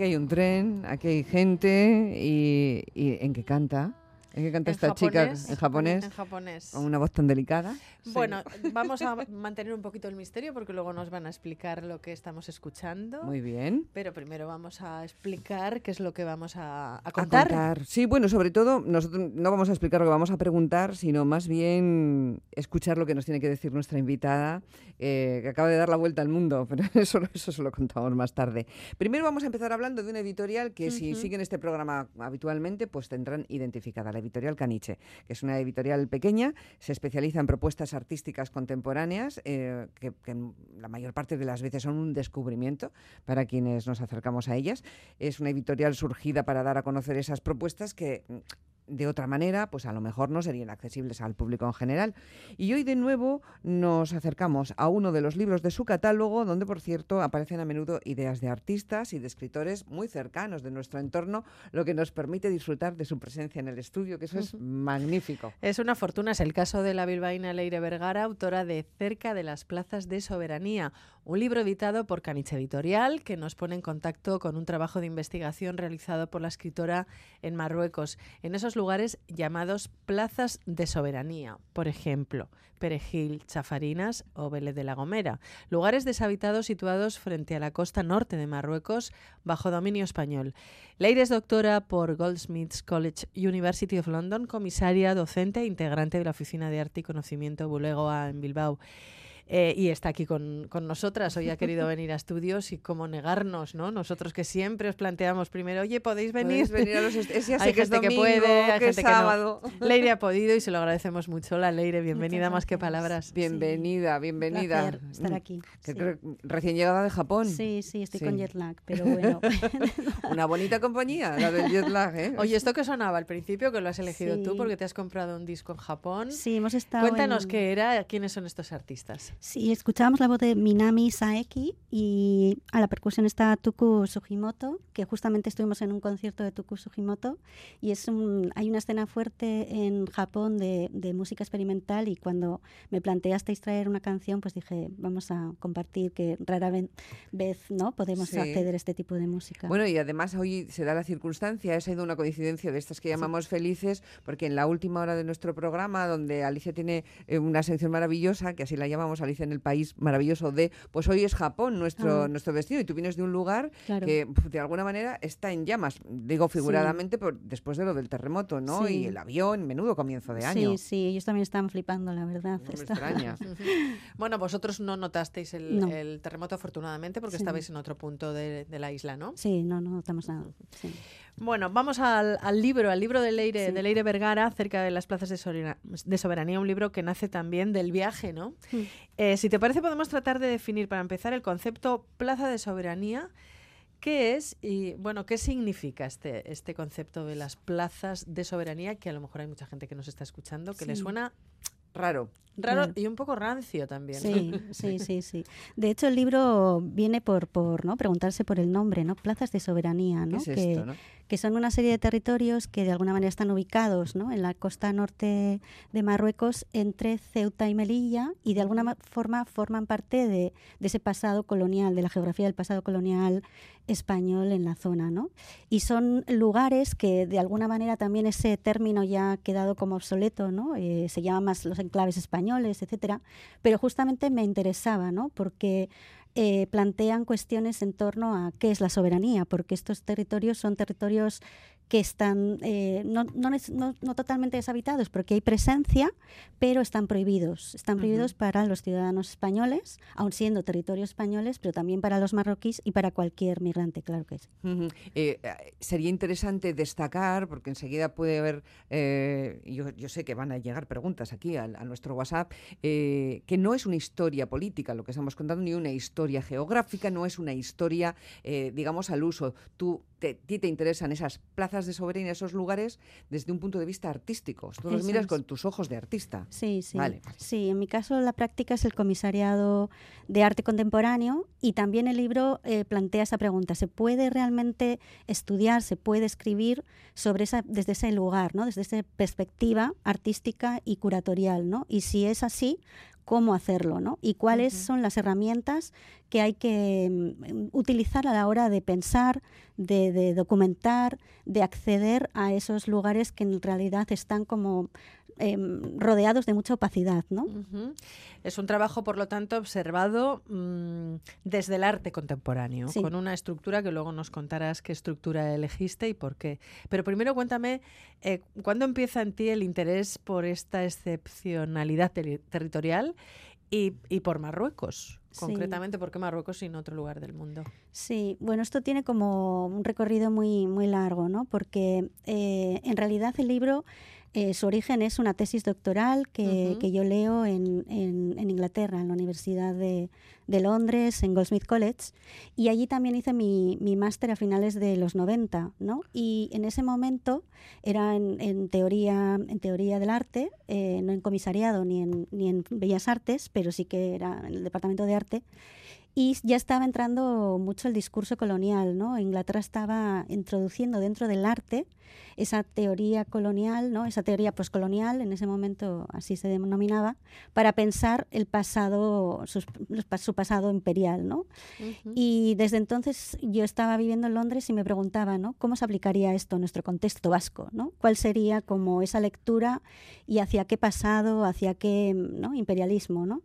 Aquí hay un tren, aquí hay gente y, ¿en qué canta? ¿En qué canta En esta chica japonés, en japonés? En japonés. Con una voz tan delicada. Bueno, vamos a mantener un poquito el misterio porque luego nos van a explicar lo que estamos escuchando. Muy bien. Pero primero vamos a explicar qué es lo que vamos a, a A contar. Sí, bueno, sobre todo nosotros no vamos a explicar lo que vamos a preguntar, sino más bien escuchar lo que nos tiene que decir nuestra invitada, eh, que acaba de dar la vuelta al mundo, pero eso, eso se lo contamos más tarde. Primero vamos a empezar hablando de una editorial que si siguen este programa habitualmente, pues tendrán identificada, la editorial Caniche, que es una editorial pequeña, se especializa en propuestas artísticas contemporáneas, eh, que, la mayor parte de las veces son un descubrimiento para quienes nos acercamos a ellas. Es una editorial surgida para dar a conocer esas propuestas que de otra manera, pues a lo mejor no serían accesibles al público en general. Y hoy de nuevo nos acercamos a uno de los libros de su catálogo, donde por cierto aparecen a menudo ideas de artistas y de escritores muy cercanos de nuestro entorno, lo que nos permite disfrutar de su presencia en el estudio, que eso es magnífico. Es una fortuna, es el caso de la bilbaína Leire Vergara, autora de Cerca de las plazas de soberanía, un libro editado por Caniche Editorial que nos pone en contacto con un trabajo de investigación realizado por la escritora en Marruecos, en esos lugares llamados plazas de soberanía, por ejemplo, Perejil, Chafarinas o Vélez de la Gomera, lugares deshabitados situados frente a la costa norte de Marruecos bajo dominio español. Leire es doctora por Goldsmiths College University of London, comisaria, docente e integrante de la Oficina de Arte y Conocimiento Bulegoa en Bilbao. Eh, y está aquí con, con nosotras. Hoy ha querido venir a estudios y cómo negarnos, ¿no? Nosotros que siempre os planteamos primero, oye, ¿podéis venir? Podéis venir a los est- ese ya sé Hay que es gente que puede, hay que gente que no. Leire ha podido y se lo agradecemos mucho. La Leire, bienvenida más que palabras. Bienvenida, bienvenida. placer estar Mm, aquí, que sí. creo- recién llegada de Japón. Sí, sí, estoy Sí. con jet lag, pero bueno. Una bonita compañía, la del jet lag, ¿eh? Oye, esto que sonaba al principio, que lo has elegido tú porque te has comprado un disco en Japón. sí, hemos estado. Cuéntanos en- qué era, quiénes son estos artistas. Sí, escuchábamos la voz de Minami Saeki y a la percusión está Tuku Sugimoto, que justamente estuvimos en un concierto de Tuku Sugimoto y es un, hay una escena fuerte en Japón de, de música experimental y cuando me planteasteis traer una canción, pues dije, vamos a compartir que rara ve- vez no podemos Sí. acceder a este tipo de música. Bueno, y además hoy se da la circunstancia, ha sido una coincidencia de estas que llamamos felices, porque en la última hora de nuestro programa, donde Alicia tiene eh, una sección maravillosa, que así la llamamos Alicia en el país maravilloso de, pues hoy es Japón nuestro, Ah. nuestro destino, y tú vienes de un lugar Claro. que de alguna manera está en llamas, digo figuradamente, por, después de lo del terremoto, ¿no? Sí. Y el avión, menudo comienzo de año. Sí, sí, ellos también están flipando, la verdad. No me extraña. Bueno, vosotros no notasteis el, No. el terremoto afortunadamente porque Sí. estabais en otro punto de, de la isla, ¿no? Sí, no, no notamos nada. sí. Bueno, vamos al, al libro, al libro de Leire, Sí. de Leire Vergara, acerca de las plazas de, soberanía, un libro que nace también del viaje, ¿no? Mm. Eh, si te parece, podemos tratar de definir, para empezar, el concepto plaza de soberanía. ¿Qué es y, bueno, qué significa este, este concepto de las plazas de soberanía? Que a lo mejor hay mucha gente que nos está escuchando que le suena Raro. Raro y un poco rancio también. Sí, sí, sí, sí. De hecho, el libro viene por, por ¿no? preguntarse por el nombre, ¿no? Plazas de soberanía, ¿Qué ¿no? es que, esto, no? que son una serie de territorios que de alguna manera están ubicados ¿no? en la costa norte de Marruecos entre Ceuta y Melilla y de alguna ma- forma forman parte de, de ese pasado colonial, de la geografía del pasado colonial español en la zona. ¿no? Y son lugares que de alguna manera también ese término ya ha quedado como obsoleto, ¿no? Eh, se llama más los enclaves españoles, etcétera, pero justamente me interesaba, ¿no? porque eh, plantean cuestiones en torno a qué es la soberanía, porque estos territorios son territorios que están eh, no, no, no- no totalmente deshabitados, porque hay presencia, pero están prohibidos. Están prohibidos para los ciudadanos españoles, aun siendo territorios españoles, pero también para los marroquíes y para cualquier migrante, claro que sí. Ujú. Eh, eh, sería interesante destacar, porque enseguida puede haber, eh, yo, yo sé que van a llegar preguntas aquí al- a, nuestro WhatsApp, eh, que no es una historia política lo que estamos contando, ni una historia geográfica, no es una historia, digamos, al uso. Tú, te, ti te interesan esas plazas de soberanía, esos lugares, desde un punto de vista artístico. Tú los miras es. con tus ojos de artista. Sí, sí. Vale. Sí, en mi caso la práctica es el comisariado de arte contemporáneo y también el libro eh, plantea esa pregunta. ¿Se puede realmente estudiar, se puede escribir sobre esa, desde ese lugar, ¿no? desde esa perspectiva artística y curatorial? ¿no? Y si es así, cómo hacerlo, ¿no? Y cuáles son las herramientas que hay que mm, utilizar a la hora de pensar, de, documentar, de acceder a esos lugares que en realidad están como em, rodeados de mucha opacidad, ¿no? Es un trabajo, por lo tanto, observado mm, desde el arte contemporáneo, con una estructura que luego nos contarás qué estructura elegiste y por qué. Pero primero cuéntame, eh, ¿cuándo empieza en ti el interés por esta excepcionalidad territorial y, por Marruecos? Concretamente, ¿por qué Marruecos y no otro lugar del mundo? Sí, bueno, esto tiene como un recorrido muy, muy largo, ¿no? Porque eh, en realidad el libro eh, su origen es una tesis doctoral que, yo leo en, Inglaterra, en la Universidad de, Londres, en Goldsmith College, y allí también hice mi, máster a finales de los 90, ¿no? Y en ese momento era en, teoría, en teoría del arte, eh, no en comisariado ni en, ni en Bellas Artes, pero sí que era en el departamento de arte, y ya estaba entrando mucho el discurso colonial, ¿no? Inglaterra estaba introduciendo dentro del arte esa teoría colonial, ¿no? Esa teoría postcolonial, en ese momento así se denominaba, para pensar el pasado, su, pasado imperial, ¿no? Y desde entonces yo estaba viviendo en Londres y me preguntaba, ¿no? ¿Cómo se aplicaría esto en nuestro contexto vasco, ¿no? ¿Cuál sería como esa lectura y hacia qué pasado, hacia qué ¿no? imperialismo, ¿no?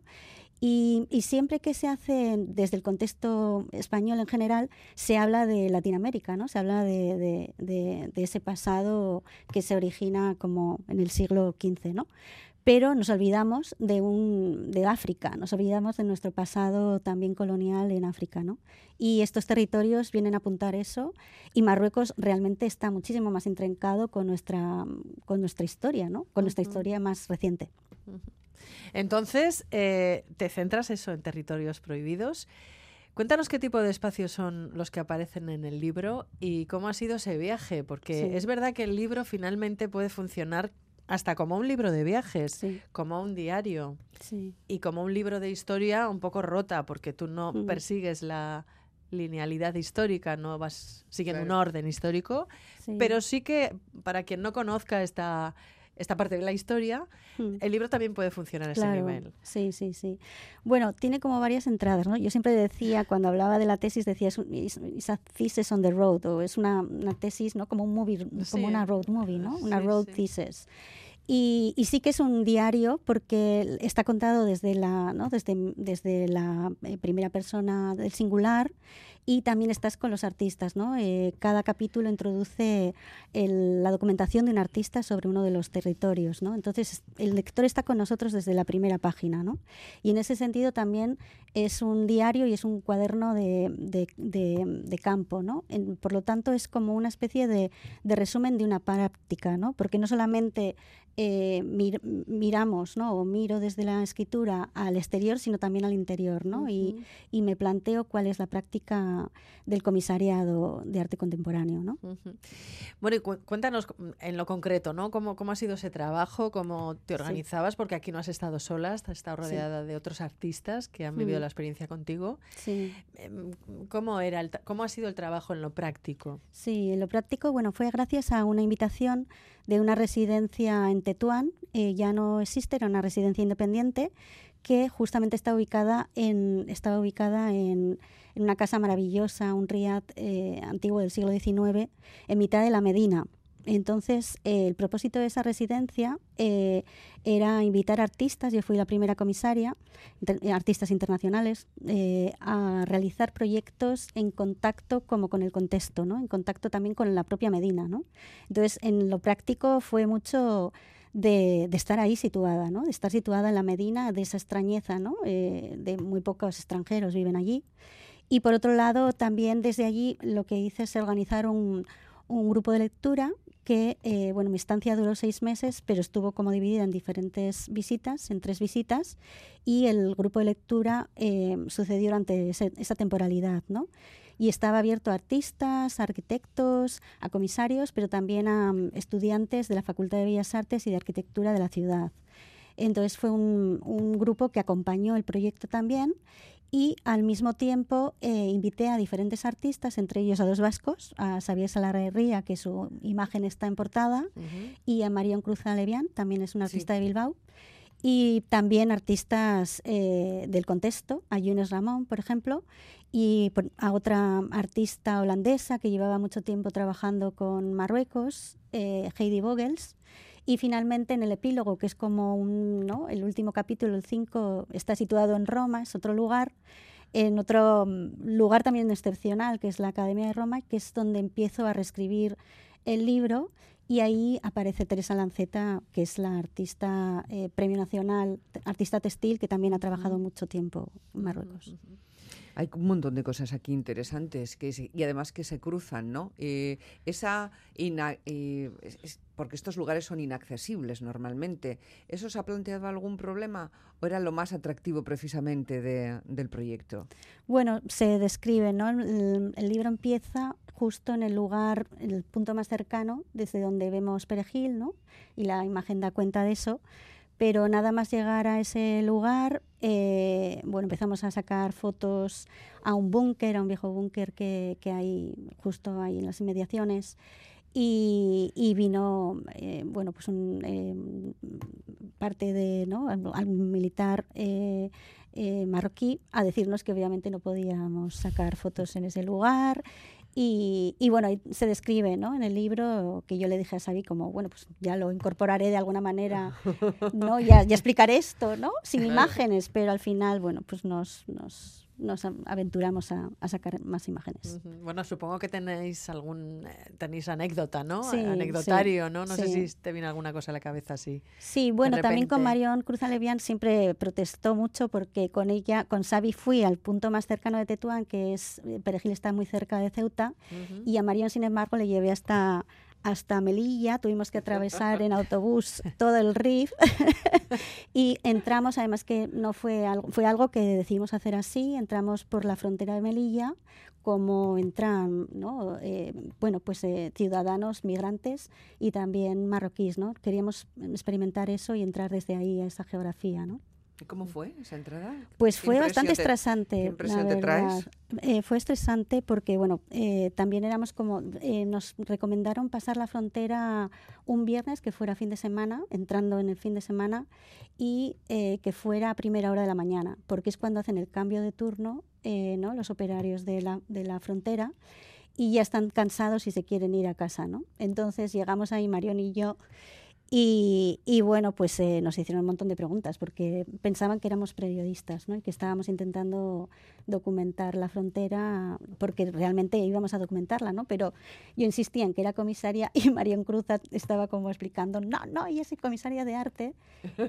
Y, siempre que se hace desde el contexto español en general, se habla de Latinoamérica, ¿no? Se habla de, ese pasado que se origina como en el siglo XV, ¿no? Pero nos olvidamos de, un, de África, nos olvidamos de nuestro pasado también colonial en África, ¿no? Y estos territorios vienen a apuntar eso y Marruecos realmente está muchísimo más intrincado con nuestra, con nuestra historia, ¿no? Con nuestra historia más reciente. Entonces, eh, te centras eso en territorios prohibidos. Cuéntanos qué tipo de espacios son los que aparecen en el libro y cómo ha sido ese viaje, porque es verdad que el libro finalmente puede funcionar hasta como un libro de viajes, como un diario. Y como un libro de historia un poco rota, porque tú no persigues la linealidad histórica, no vas siguiendo un orden histórico, pero sí que para quien no conozca esta, esta parte de la historia, hmm. el libro también puede funcionar a ese nivel. Sí, sí, sí. Bueno, tiene como varias entradas, ¿no? Yo siempre decía, cuando hablaba de la tesis, decía, es, una thesis on the road, o es una, tesis, ¿no? Como un movie, como una road movie, ¿no? Una road thesis. Y, sí que es un diario porque está contado desde la, ¿no? desde, desde la eh, primera persona del singular y también estás con los artistas. ¿no? Eh, cada capítulo introduce la documentación de un artista sobre uno de los territorios. ¿no? Entonces, el lector está con nosotros desde la primera página. ¿no? Y en ese sentido también es un diario y es un cuaderno de, de, campo. ¿no? por lo tanto, es como una especie de, resumen de una práctica, ¿no? porque no solamente eh, miramos, ¿no? o miro desde la escritura al exterior, sino también al interior, ¿no? y, y, me planteo cuál es la práctica del comisariado de arte contemporáneo. ¿no? Bueno, y cuéntanos en lo concreto, ¿no? ¿Cómo, ¿Cómo ha sido ese trabajo? ¿Cómo te organizabas? Porque aquí no has estado sola, has estado rodeada de otros artistas que han vivido la experiencia contigo. Sí. Em, ¿Cómo, era el ¿Cómo ha sido el trabajo en lo práctico? Sí, en lo práctico, bueno, fue gracias a una invitación de una residencia en Tetuán, eh, ya no existe, era una residencia independiente que justamente está ubicada en, estaba ubicada en, una casa maravillosa, un riad eh, antiguo del siglo XIX, en mitad de la Medina. Entonces, el propósito de esa residencia eh, era invitar artistas, yo fui la primera comisaria, artistas internacionales, a realizar proyectos en contacto como con el contexto, ¿no? en contacto también con la propia Medina. ¿no? Entonces, en lo práctico fue mucho de, estar ahí situada, ¿no? de estar situada en la Medina, de esa extrañeza, ¿no? Eh, de muy pocos extranjeros viven allí. Y por otro lado, también desde allí lo que hice es organizar un, grupo de lectura que, eh, bueno, mi estancia duró seis meses, pero estuvo como dividida en diferentes visitas, en tres visitas, y el grupo de lectura eh, sucedió durante esa temporalidad, ¿no? Y estaba abierto a artistas, a arquitectos, a comisarios, pero también a mm, estudiantes de la Facultad de Bellas Artes y de Arquitectura de la ciudad. Entonces fue un, un grupo que acompañó el proyecto también y al mismo tiempo eh, invité a diferentes artistas, entre ellos a dos vascos, a Xavier Salarrería, que su imagen está en portada, y a Marion Cruz Alevián, también es una artista de Bilbao. Y también artistas eh, del contexto, a Yunes Ramón, por ejemplo, y a otra artista holandesa que llevaba mucho tiempo trabajando con Marruecos, eh, Heidi Vogels. Y finalmente en el epílogo, que es como un, ¿no? el último capítulo, el 5, está situado en Roma, es otro lugar, en otro mm, lugar también excepcional, que es la Academia de Roma, que es donde empiezo a reescribir el libro y ahí aparece Teresa Lanceta, que es la artista eh, premio nacional, artista textil, que también ha trabajado mucho tiempo en Marruecos. Hay un montón de cosas aquí interesantes que y además que se cruzan, ¿no? Eh, esa eh, porque estos lugares son inaccesibles normalmente. ¿Eso se ha planteado algún problema o era lo más atractivo precisamente del proyecto? Bueno, se describe, ¿no? El, libro empieza justo en el lugar, el punto más cercano, desde donde vemos Perejil, ¿no? Y la imagen da cuenta de eso pero nada más llegar a ese lugar, eh, bueno, empezamos a sacar fotos a un búnker, a un viejo búnker que, que, hay justo ahí en las inmediaciones. Y, vino, eh, bueno, pues un, eh, parte de, ¿no? algún militar marroquí a decirnos que obviamente no podíamos sacar fotos en ese lugar y, bueno, se describe ¿no? en el libro que yo le dije a Xavi como, bueno, pues ya lo incorporaré de alguna manera, ¿no? ya, ya explicaré esto, ¿no? Sin imágenes, pero al final, bueno, pues nos, nos nos aventuramos a, sacar más imágenes. Bueno, supongo que tenéis algún eh, tenéis anécdota, ¿no? Anecdotario, ¿no? No sé si te viene alguna cosa a la cabeza así. Sí, bueno, también con Marion Cruz Alevián siempre protestó mucho porque con ella, con Xavi fui al punto más cercano de Tetuán, que es eh, Perejil está muy cerca de Ceuta, y a Marion, sin embargo, le llevé hasta hasta Melilla, tuvimos que atravesar en autobús todo el RIF y entramos, además que no fue algo, fue algo que decidimos hacer así, entramos por la frontera de Melilla, como entran, ¿no? Eh, bueno, pues eh, ciudadanos, migrantes y también marroquíes, ¿no? Queríamos experimentar eso y entrar desde ahí a esa geografía, ¿no? ¿Y cómo fue esa entrada? Pues fue bastante estresante. ¿Qué traes? Eh, fue estresante porque, bueno, eh, también éramos como, eh, nos recomendaron pasar la frontera un viernes, que fuera fin de semana, entrando en el fin de semana, y que fuera a primera hora de la mañana, porque es cuando hacen el cambio de turno, ¿no? Los operarios de la, de la frontera y ya están cansados y se quieren ir a casa, ¿no? Entonces llegamos ahí, Marión y yo, y, y, bueno, pues eh, nos hicieron un montón de preguntas porque pensaban que éramos periodistas ¿no? y que estábamos intentando documentar la frontera porque realmente íbamos a documentarla, ¿no? Pero yo insistía en que era comisaria y Marión Cruz estaba como explicando, no, no, y es comisaria de arte.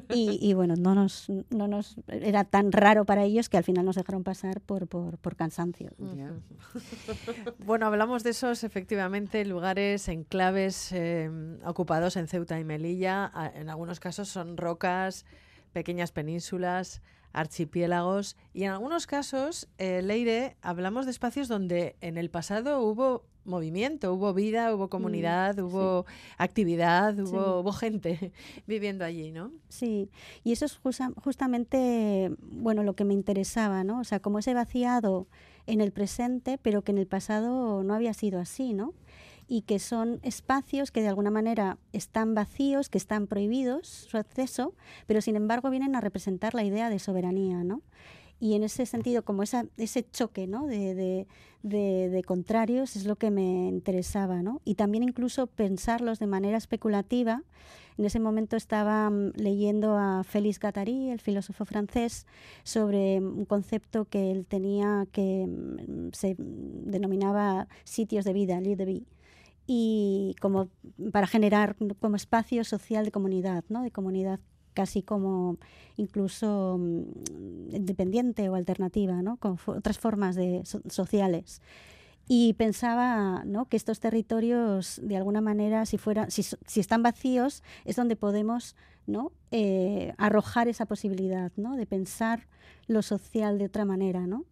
Y, y, bueno, no nos, no nos era tan raro para ellos que al final nos dejaron pasar por, por, por cansancio. bueno, hablamos de esos efectivamente lugares, enclaves eh, ocupados en Ceuta y Melilla en algunos casos son rocas, pequeñas penínsulas, archipiélagos y en algunos casos, eh, Leire, hablamos de espacios donde en el pasado hubo movimiento, hubo vida, hubo mm, comunidad, hubo actividad, hubo, gente viviendo allí, ¿no? Sí, y eso es justamente, bueno, lo que me interesaba, ¿no? O sea, como ese vaciado en el presente, pero que en el pasado no había sido así, ¿no? Y que son espacios que de alguna manera están vacíos, que están prohibidos su acceso, pero sin embargo vienen a representar la idea de soberanía, ¿no? Y en ese sentido, como esa, ese choque ¿no? de, de, de, contrarios es lo que me interesaba, ¿no? Y también incluso pensarlos de manera especulativa. En ese momento estaba mm, leyendo a Félix Guattari, el filósofo francés, sobre un concepto que él tenía que mm, se denominaba sitios de vida, lieu de vie y como para generar como espacio social de comunidad, ¿no? de comunidad casi como incluso mm, independiente o alternativa, ¿no? con otras formas de sociales. Y pensaba ¿no? que estos territorios, de alguna manera, si, fuera, si, si están vacíos, es donde podemos ¿no? Eh, arrojar esa posibilidad ¿no? de pensar lo social de otra manera. ¿no?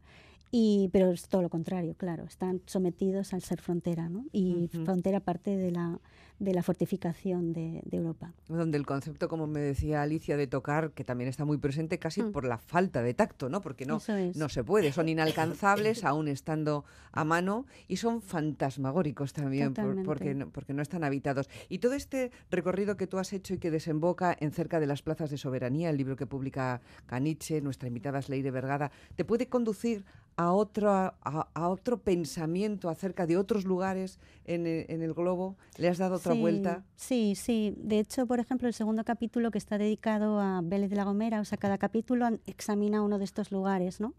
Y, pero es todo lo contrario, claro, están sometidos al ser frontera, ¿no? Y frontera parte de la, de la fortificación de, Europa. Donde el concepto, como me decía Alicia, de tocar, que también está muy presente casi mm. por la falta de tacto, ¿no? Porque no, no se puede, son inalcanzables aún estando a mano y son fantasmagóricos también porque, no, porque no están habitados. Y todo este recorrido que tú has hecho y que desemboca en cerca de las plazas de soberanía, el libro que publica Caniche, nuestra invitada es Leire Vergada, ¿te puede conducir a otro, a, otro pensamiento acerca de otros lugares en el, en el globo? ¿Le has dado otra vuelta? Sí, sí. De hecho, por ejemplo, el segundo capítulo que está dedicado a Vélez de la Gomera, o sea, cada capítulo examina uno de estos lugares, ¿no?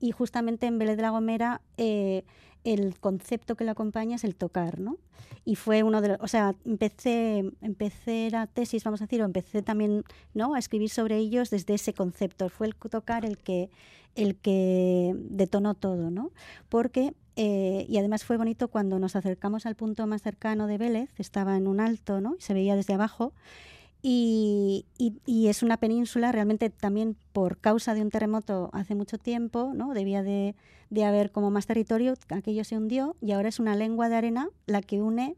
Y justamente en Vélez de la Gomera eh, el concepto que lo acompaña es el tocar, ¿no? Y fue uno de los, o sea, empecé, empecé la tesis, vamos a decir, o empecé también, ¿no? A escribir sobre ellos desde ese concepto. Fue el tocar el que, el que detonó todo, ¿no? Porque, eh, y además fue bonito cuando nos acercamos al punto más cercano de Vélez, estaba en un alto, ¿no? Y se veía desde abajo, y, es una península realmente también por causa de un terremoto hace mucho tiempo, ¿no? Debía de, haber como más territorio, aquello se hundió y ahora es una lengua de arena la que une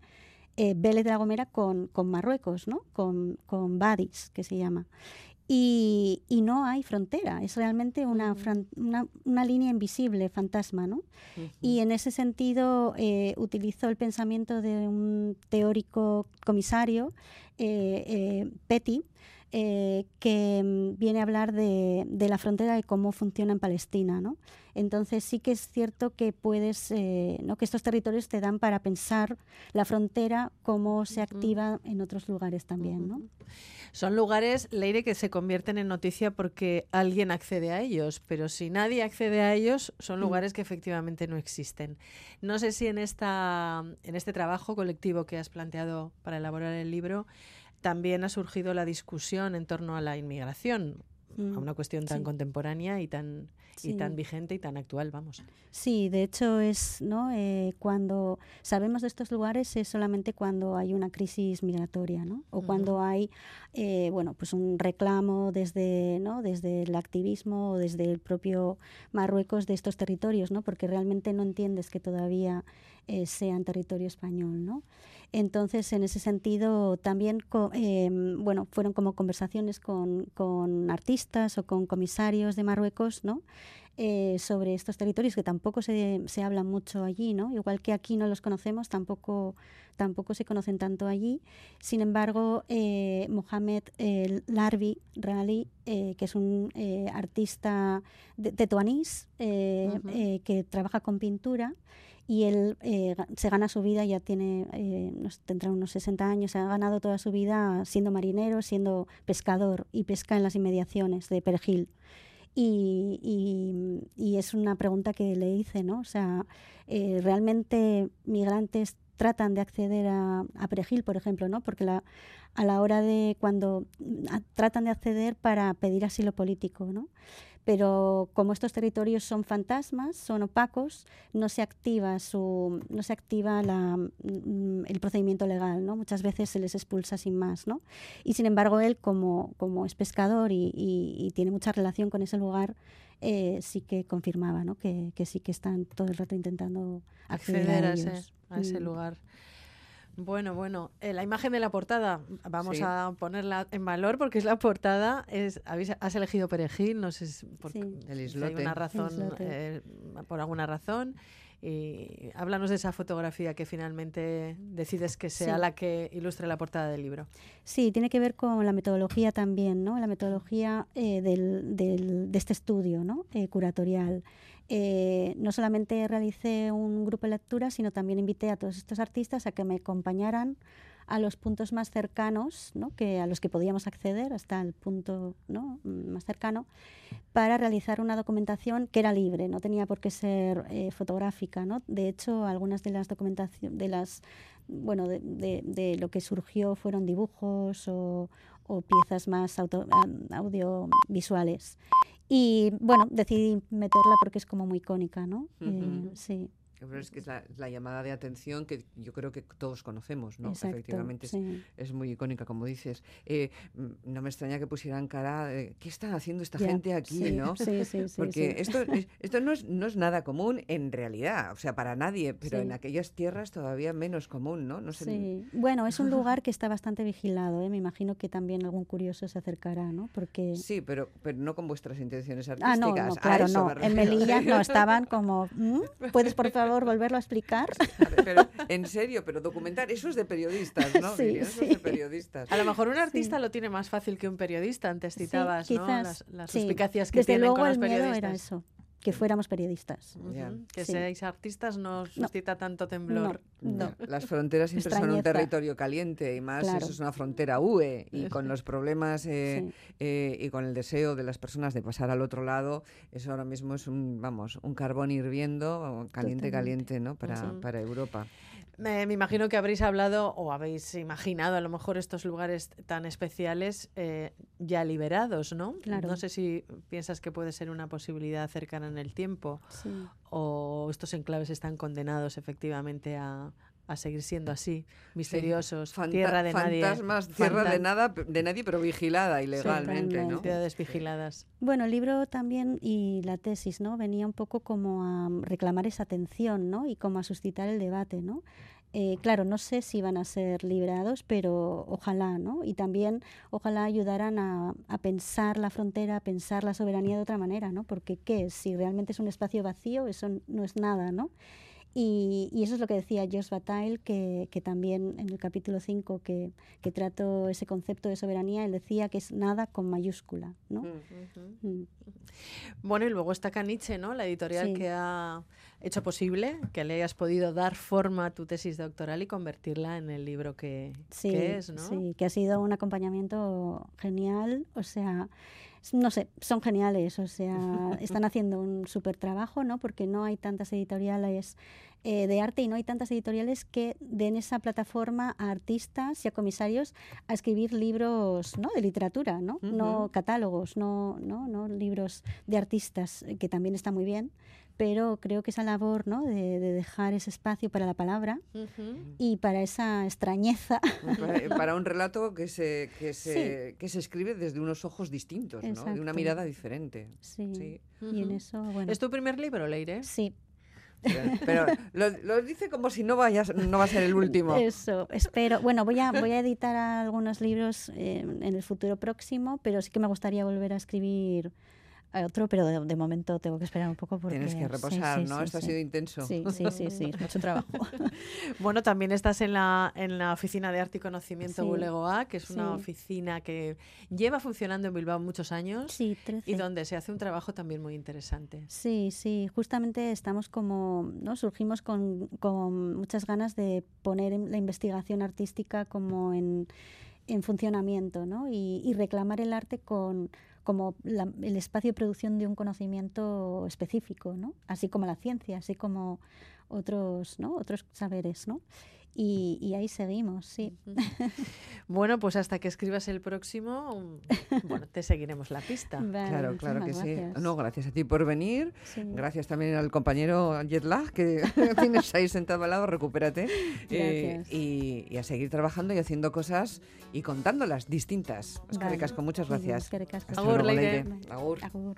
eh, Vélez de la Gomera con, Marruecos, ¿no? Con, con Badis, que se llama. Y, no hay frontera, es realmente una, una, línea invisible, fantasma. ¿no? Y en ese sentido eh, utilizó el pensamiento de un teórico comisario, eh, eh Petty, eh, que mm, viene a hablar de, la frontera y cómo funciona en Palestina. ¿no? Entonces sí que es cierto que puedes, eh, ¿no? que estos territorios te dan para pensar la frontera, cómo se activa en otros lugares también. ¿no? Son lugares, Leire, que se convierten en noticia porque alguien accede a ellos, pero si nadie accede a ellos, son mm. lugares que efectivamente no existen. No sé si en, esta, en este trabajo colectivo que has planteado para elaborar el libro, también ha surgido la discusión en torno a la inmigración, a mm, una cuestión tan contemporánea y tan, y tan vigente y tan actual, vamos. Sí, de hecho es, ¿no? Eh, cuando sabemos de estos lugares es solamente cuando hay una crisis migratoria, ¿no? O cuando hay, eh, bueno, pues un reclamo desde, ¿no? Desde el activismo o desde el propio Marruecos de estos territorios, ¿no? Porque realmente no entiendes que todavía eh, sean territorio español, ¿no? Entonces, en ese sentido, también em, bueno, fueron como conversaciones con, con, artistas o con comisarios de Marruecos, ¿no? Eh, sobre estos territorios que tampoco se, se habla mucho allí, ¿no? Igual que aquí no los conocemos, tampoco, tampoco se conocen tanto allí. Sin embargo, eh, Mohamed Larbi Rali, eh, que es un artista de, de que trabaja con pintura, y él eh, se gana su vida, ya tiene, eh, tendrá unos 60 años, ha ganado toda su vida siendo marinero, siendo pescador y pesca en las inmediaciones de Perejil. Y, y, es una pregunta que le hice, ¿no? O sea, eh, ¿realmente migrantes tratan de acceder a, a Perejil, por ejemplo, ¿no? Porque la, a la hora de cuando tratan de acceder para pedir asilo político, ¿no? Pero como estos territorios son fantasmas, son opacos, no se activa su, no se activa la, mm, el procedimiento legal, ¿no? Muchas veces se les expulsa sin más, ¿no? Y sin embargo él como, como es pescador y, y, tiene mucha relación con ese lugar, eh, sí que confirmaba, ¿no? Que, que, sí que están todo el rato intentando acceder, a, ese, a ese mm. lugar. Bueno, bueno, eh, la imagen de la portada, vamos a ponerla en valor porque es la portada, es, has elegido perejil, no sé por una razón, eh, por alguna razón. Y háblanos de esa fotografía que finalmente decides que sea la que ilustre la portada del libro. Sí, tiene que ver con la metodología también, ¿no? La metodología eh, del, del, de este estudio, ¿no? curatorial. Eh, no solamente realicé un grupo de lectura, sino también invité a todos estos artistas a que me acompañaran a los puntos más cercanos, ¿no? que a los que podíamos acceder hasta el punto ¿no? más cercano, para realizar una documentación que era libre, no tenía por qué ser eh, fotográfica. ¿no? De hecho, algunas de las documentaciones, de las bueno, de, de, lo que surgió fueron dibujos o, o piezas más auto, audiovisuales. Y bueno, decidí meterla porque es como muy icónica, ¿no? Eh, sí. Pero es que es la, la llamada de atención que yo creo que todos conocemos, ¿no? Exacto, Efectivamente es, sí. es muy icónica, como dices. Eh, mm, no me extraña que pusieran cara, de, ¿qué está haciendo esta Ya, gente aquí, sí, no? Sí. Porque esto, es- esto no, es, no es nada común en realidad, o sea, para nadie, pero en aquellas tierras todavía menos común, ¿no? no sé, Sí. Bueno, es un lugar que está bastante vigilado, ¿eh? me imagino que también algún curioso se acercará, ¿no? Porque... Sí, pero, pero no con vuestras intenciones Ah, artísticas. no, a no, claro, no. me En. Melilla no estaban como, "¿Mm? ¿puedes por favor volverlo a explicar? Pero, en serio, pero documentar, eso es de periodistas, ¿no? Sí, eso es sí. de periodistas. A lo mejor un artista lo tiene más fácil que un periodista. Antes Sí, citabas ¿no? quizás, las, las sí. suspicacias que Desde tienen luego con los el miedo periodistas. era eso, que fuéramos periodistas. Que Sí. seáis artistas no suscita tanto temblor. No. Las fronteras siempre son un territorio caliente y más Claro. eso es una frontera UE y con los problemas eh, Sí. eh, y con el deseo de las personas de pasar al otro lado, eso ahora mismo es un, vamos, un carbón hirviendo, caliente, Totalmente. caliente, ¿no? Para, para Europa. Me, me imagino que habréis hablado o habéis imaginado a lo mejor estos lugares tan especiales eh, ya liberados, ¿no? Claro. No sé si piensas que puede ser una posibilidad cercana en el tiempo Sí. o estos enclaves están condenados efectivamente a, a seguir siendo así, misteriosos, Fanta- tierra de nadie. Fantasmas, tierra de nada, de nadie, pero vigilada ilegalmente, ¿no? Totalmente. Ciudades vigiladas. Bueno, el libro también y la tesis, ¿no? Venía un poco como a reclamar esa atención, ¿no? Y como a suscitar el debate, ¿no? Eh, claro, no sé si van a ser liberados, pero ojalá, ¿no? Y también ojalá ayudaran a, a pensar la frontera, a pensar la soberanía de otra manera, ¿no? Porque ¿qué es? Si realmente es un espacio vacío, eso no es nada, ¿no? Y, y eso es lo que decía Josh Bataille, que, que también en el capítulo 5 que, que trato ese concepto de soberanía, él decía que es nada con mayúscula, ¿no? Mm. Mm. Bueno, y luego está Caniche, ¿no? La editorial Sí. que ha hecho posible que le hayas podido dar forma a tu tesis doctoral y convertirla en el libro que, Sí, que es, ¿no? sí, que ha sido un acompañamiento genial, o sea, no sé, son geniales, o sea, están haciendo un súper trabajo, ¿no? Porque no hay tantas editoriales eh, de arte y no hay tantas editoriales que den esa plataforma a artistas y a comisarios a escribir libros, ¿no? De literatura, ¿no? No Ujú. catálogos, no, no, no libros de artistas, eh, que también está muy bien, pero creo que esa labor, ¿no? De, de dejar ese espacio para la palabra Ujú. y para esa extrañeza para, para un relato que se, que, se, que se escribe desde unos ojos distintos, ¿no? De una mirada diferente. Sí. Sí. Y en eso, bueno. ¿Es tu primer libro, Leire? Sí, Pero lo, dice como si no, vayas, no va a ser el último. eso, espero. Bueno, voy a, voy a editar algunos libros eh, en el futuro próximo, pero sí que me gustaría volver a escribir otro, pero de, de momento tengo que esperar un poco porque... Tienes que reposar, sí, ¿no? sí, Esto ha sido intenso. Sí, sí, sí, sí, es mucho trabajo. Bueno, también estás en la, en la Oficina de Arte y Conocimiento Bulegoa, que es una oficina que lleva funcionando en Bilbao muchos años Sí, 13. y donde se hace un trabajo también muy interesante. Sí, sí, justamente estamos como, ¿no? Surgimos con, con muchas ganas de poner la investigación artística como en, en funcionamiento, ¿no? Y, y reclamar el arte con como la- el espacio de producción de un conocimiento específico, ¿no? Así como la ciencia, así como otros, ¿no? Otros saberes, ¿no? Y, y ahí seguimos, sí. Bueno, pues hasta que escribas el próximo, bueno, te seguiremos la pista. Vale, Claro, claro que muchísimas sí. gracias. No, gracias a ti por venir. Sí. Gracias también al compañero Jetlag que tienes ahí sentado al lado, recupérate. Eh, Gracias. y, y a seguir trabajando y haciendo cosas y contándolas distintas. Es que ricasco, muchas gracias. Agur. Agur.